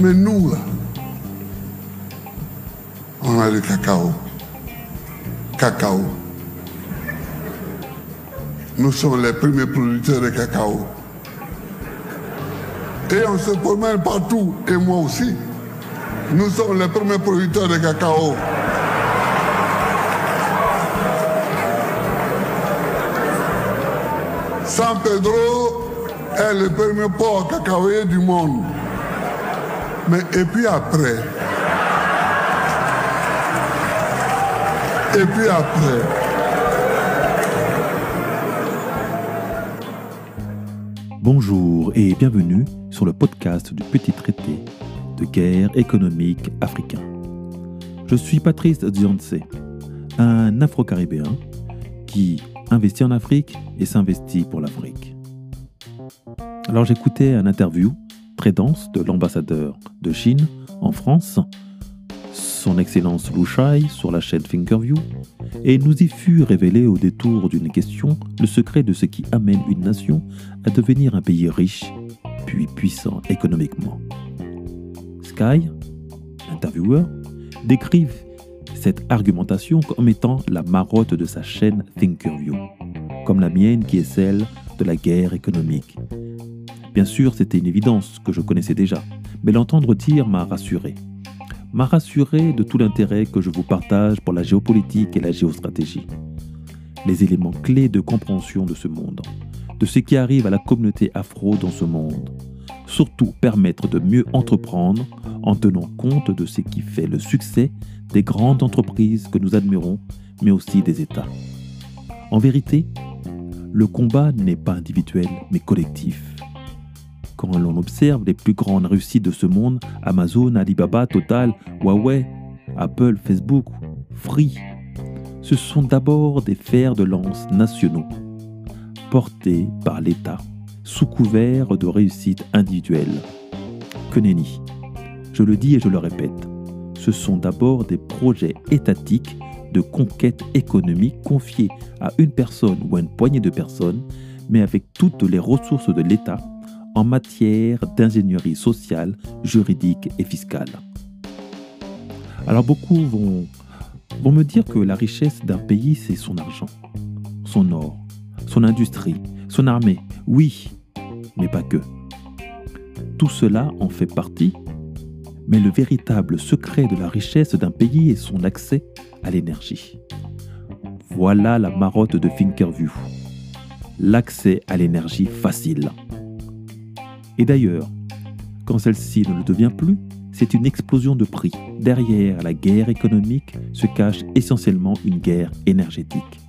Mais nous, on a le cacao. Cacao. Nous sommes les premiers producteurs de cacao. Et on se promène partout, et moi aussi. Nous sommes les premiers producteurs de cacao. San Pedro est le premier port cacaoyer du monde. Mais et puis après, et puis après, Bonjour et bienvenue sur le podcast du petit traité de guerre économique africain. Je suis Patrice Dionce, un Afro-Caribéen qui investit en Afrique et s'investit pour l'Afrique. Alors j'écoutais un interview très dense de l'ambassadeur de Chine en France, son Excellence Lu Shai sur la chaîne Thinkerview, et nous y fut révélé au détour d'une question le secret de ce qui amène une nation à devenir un pays riche puis puissant économiquement. Sky, intervieweur, décrivent cette argumentation comme étant la marotte de sa chaîne Thinkerview, comme la mienne qui est celle de la guerre économique. Bien sûr, c'était une évidence que je connaissais déjà, mais l'entendre dire m'a rassuré. M'a rassuré de tout l'intérêt que je vous partage pour la géopolitique et la géostratégie. Les éléments clés de compréhension de ce monde, de ce qui arrive à la communauté afro dans ce monde. Surtout permettre de mieux entreprendre en tenant compte de ce qui fait le succès des grandes entreprises que nous admirons, mais aussi des États. En vérité, le combat n'est pas individuel, mais collectif. Quand l'on observe les plus grandes réussites de ce monde, Amazon, Alibaba, Total, Huawei, Apple, Facebook, Free, ce sont d'abord des fers de lance nationaux, portés par l'État, sous couvert de réussite individuelle. Que nenni. Je le dis et je le répète, ce sont d'abord des projets étatiques de conquête économique confiés à une personne ou à une poignée de personnes, mais avec toutes les ressources de l'État en matière d'ingénierie sociale, juridique et fiscale. Alors beaucoup vont, me dire que la richesse d'un pays, c'est son argent, son or, son industrie, son armée. Oui, mais pas que. Tout cela en fait partie, mais le véritable secret de la richesse d'un pays est son accès à l'énergie. Voilà la marotte de Thinkerview. L'accès à l'énergie facile. Et d'ailleurs, quand celle-ci ne le devient plus, c'est une explosion de prix. Derrière la guerre économique se cache essentiellement une guerre énergétique.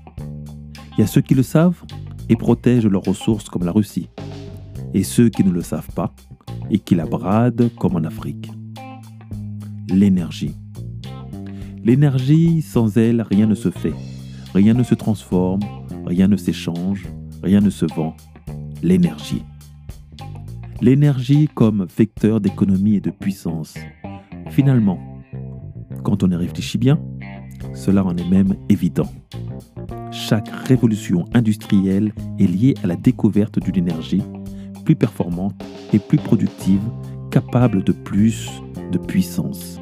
Il y a ceux qui le savent et protègent leurs ressources comme la Russie, et ceux qui ne le savent pas et qui la bradent comme en Afrique. L'énergie. L'énergie, sans elle, rien ne se fait, rien ne se transforme, rien ne s'échange, rien ne se vend. L'énergie. L'énergie comme vecteur d'économie et de puissance. Finalement, quand on y réfléchit bien, cela en est même évident. Chaque révolution industrielle est liée à la découverte d'une énergie plus performante et plus productive, capable de plus de puissance,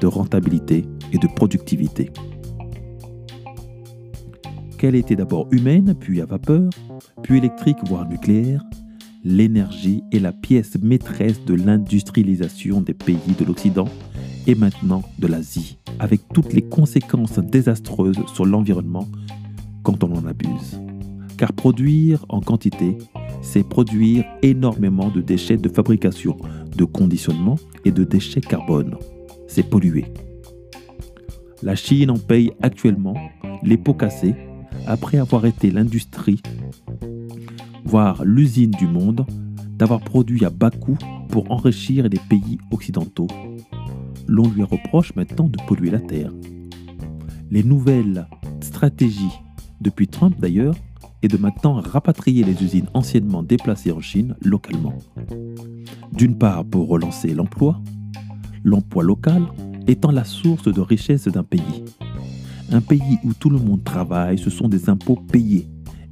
de rentabilité et de productivité. Qu'elle était d'abord humaine, puis à vapeur, puis électrique, voire nucléaire, l'énergie est la pièce maîtresse de l'industrialisation des pays de l'Occident et maintenant de l'Asie, avec toutes les conséquences désastreuses sur l'environnement quand on en abuse. Car produire en quantité, c'est produire énormément de déchets de fabrication, de conditionnement et de déchets carbone. C'est polluer. La Chine en paye actuellement les pots cassés après avoir été l'industrie, voire l'usine du monde, d'avoir produit à bas coût pour enrichir les pays occidentaux. L'on lui reproche maintenant de polluer la Terre. Les nouvelles stratégies, depuis Trump d'ailleurs, est de maintenant rapatrier les usines anciennement déplacées en Chine localement. D'une part pour relancer l'emploi, l'emploi local étant la source de richesse d'un pays. Un pays où tout le monde travaille, ce sont des impôts payés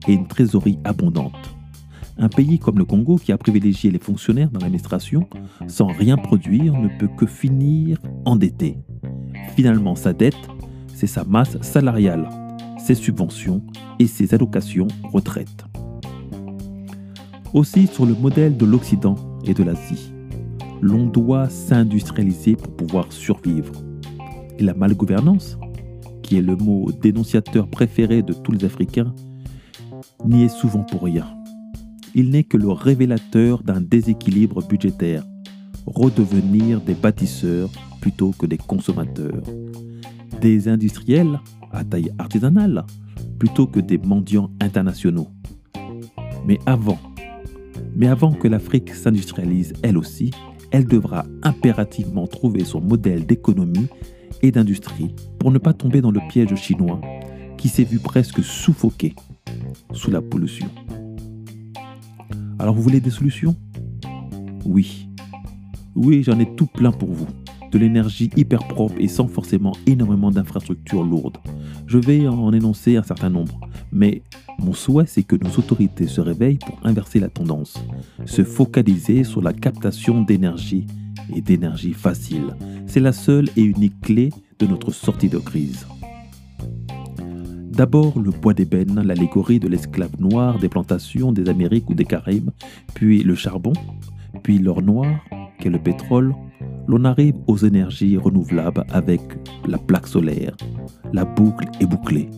et une trésorerie abondante. Un pays comme le Congo, qui a privilégié les fonctionnaires dans l'administration, sans rien produire, ne peut que finir endetté. Finalement, sa dette, c'est sa masse salariale, ses subventions et ses allocations retraite. Aussi, sur le modèle de l'Occident et de l'Asie, l'on doit s'industrialiser pour pouvoir survivre. Et la malgouvernance, qui est le mot dénonciateur préféré de tous les Africains, n'y est souvent pour rien. Il n'est que le révélateur d'un déséquilibre budgétaire, redevenir des bâtisseurs plutôt que des consommateurs, des industriels à taille artisanale plutôt que des mendiants internationaux. Mais avant, mais avant que l'Afrique s'industrialise elle aussi, elle devra impérativement trouver son modèle d'économie et d'industrie pour ne pas tomber dans le piège chinois qui s'est vu presque suffoqué sous la pollution. Alors vous voulez des solutions? Oui. Oui, j'en ai tout plein pour vous. De l'énergie hyper propre et sans forcément énormément d'infrastructures lourdes. Je vais en énoncer un certain nombre, mais mon souhait c'est que nos autorités se réveillent pour inverser la tendance, se focaliser sur la captation d'énergie et d'énergie facile. C'est la seule et unique clé de notre sortie de crise. D'abord le bois d'ébène, l'allégorie de l'esclave noir des plantations des Amériques ou des Caraïbes, puis le charbon, puis l'or noir, qu'est le pétrole. L'on arrive aux énergies renouvelables avec la plaque solaire. La boucle est bouclée.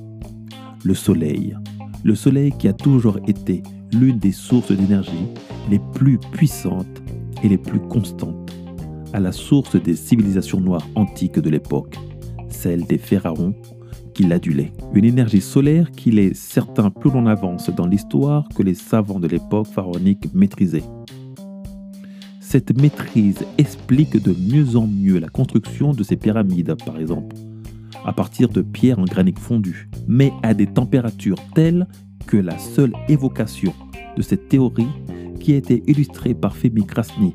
Le soleil. Le soleil qui a toujours été l'une des sources d'énergie les plus puissantes et les plus constantes, à la source des civilisations noires antiques de l'époque, celle des pharaons qui l'adulaient. Une énergie solaire qu'il est certain plus l'on avance dans l'histoire que les savants de l'époque pharaonique maîtrisaient. Cette maîtrise explique de mieux en mieux la construction de ces pyramides, par exemple, à partir de pierres en granit fondu, mais à des températures telles que la seule évocation de cette théorie, qui a été illustrée par Femi Krasny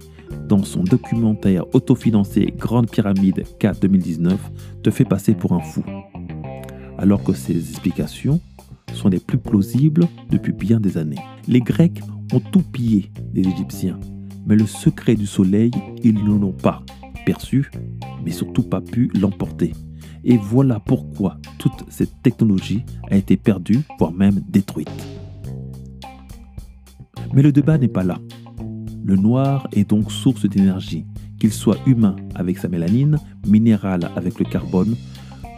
dans son documentaire autofinancé Grande Pyramide 4 2019, te fait passer pour un fou alors que ces explications sont les plus plausibles depuis bien des années. Les Grecs ont tout pillé des Égyptiens, mais le secret du soleil, ils ne l'ont pas perçu, mais surtout pas pu l'emporter. Et voilà pourquoi toute cette technologie a été perdue, voire même détruite. Mais le débat n'est pas là. Le noir est donc source d'énergie, qu'il soit humain avec sa mélanine, minéral avec le carbone,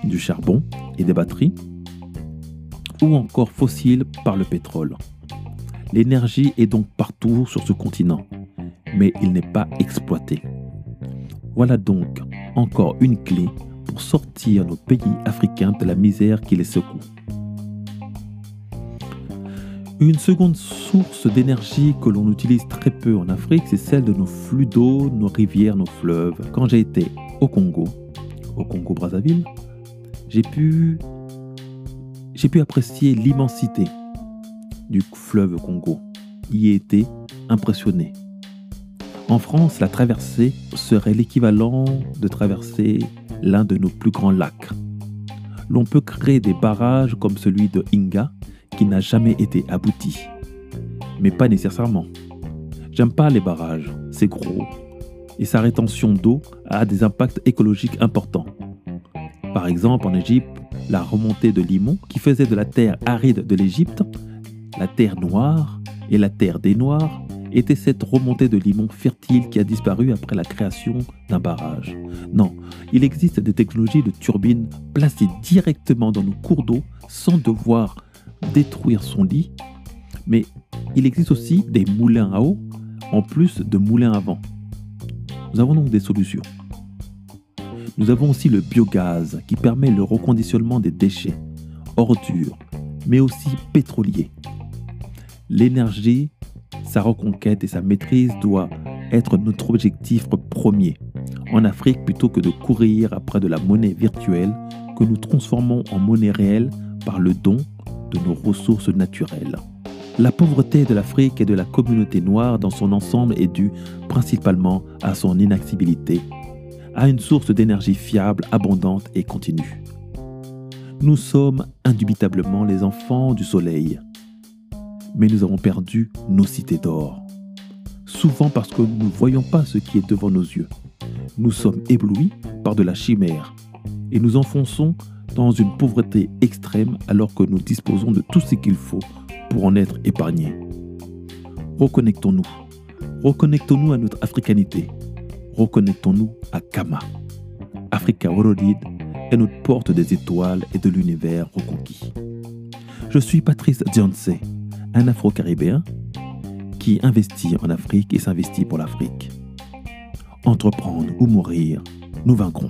du charbon et des batteries, ou encore fossiles par le pétrole. L'énergie est donc partout sur ce continent, mais il n'est pas exploité. Voilà donc encore une clé pour sortir nos pays africains de la misère qui les secoue. Une seconde source d'énergie que l'on utilise très peu en Afrique, c'est celle de nos flux d'eau, nos rivières, nos fleuves. Quand j'ai été au Congo, au Congo-Brazzaville, j'ai pu, apprécier l'immensité du fleuve Congo. Y été impressionné. En France, la traversée serait l'équivalent de traverser l'un de nos plus grands lacs. L'on peut créer des barrages comme celui de Inga, qui n'a jamais été abouti. Mais pas nécessairement. J'aime pas les barrages, c'est gros, et sa rétention d'eau a des impacts écologiques importants. Par exemple, en Égypte, la remontée de Limon, qui faisait de la terre aride de l'Égypte la terre noire et la terre des Noirs, était cette remontée de limon fertile qui a disparu après la création d'un barrage. Non, il existe des technologies de turbines placées directement dans nos cours d'eau sans devoir détruire son lit, mais il existe aussi des moulins à eau en plus de moulins à vent. Nous avons donc des solutions. Nous avons aussi le biogaz qui permet le reconditionnement des déchets, ordures, mais aussi pétroliers. L'énergie, sa reconquête et sa maîtrise doivent être notre objectif premier en Afrique plutôt que de courir après de la monnaie virtuelle que nous transformons en monnaie réelle par le don de nos ressources naturelles. La pauvreté de l'Afrique et de la communauté noire dans son ensemble est due principalement à son inaccessibilité à une source d'énergie fiable, abondante et continue. Nous sommes indubitablement les enfants du soleil. mais nous avons perdu nos cités d'or. Souvent parce que nous ne voyons pas ce qui est devant nos yeux. Nous sommes éblouis par de la chimère et nous enfonçons dans une pauvreté extrême alors que nous disposons de tout ce qu'il faut pour en être épargnés. Reconnectons-nous. Reconnectons-nous à notre africanité. Reconnectons-nous à Kama. Africa Worldid est notre porte des étoiles et de l'univers reconquis. Je suis Patrice Dionce, un Afro-Caribéen qui investit en Afrique et s'investit pour l'Afrique. Entreprendre ou mourir, nous vaincrons.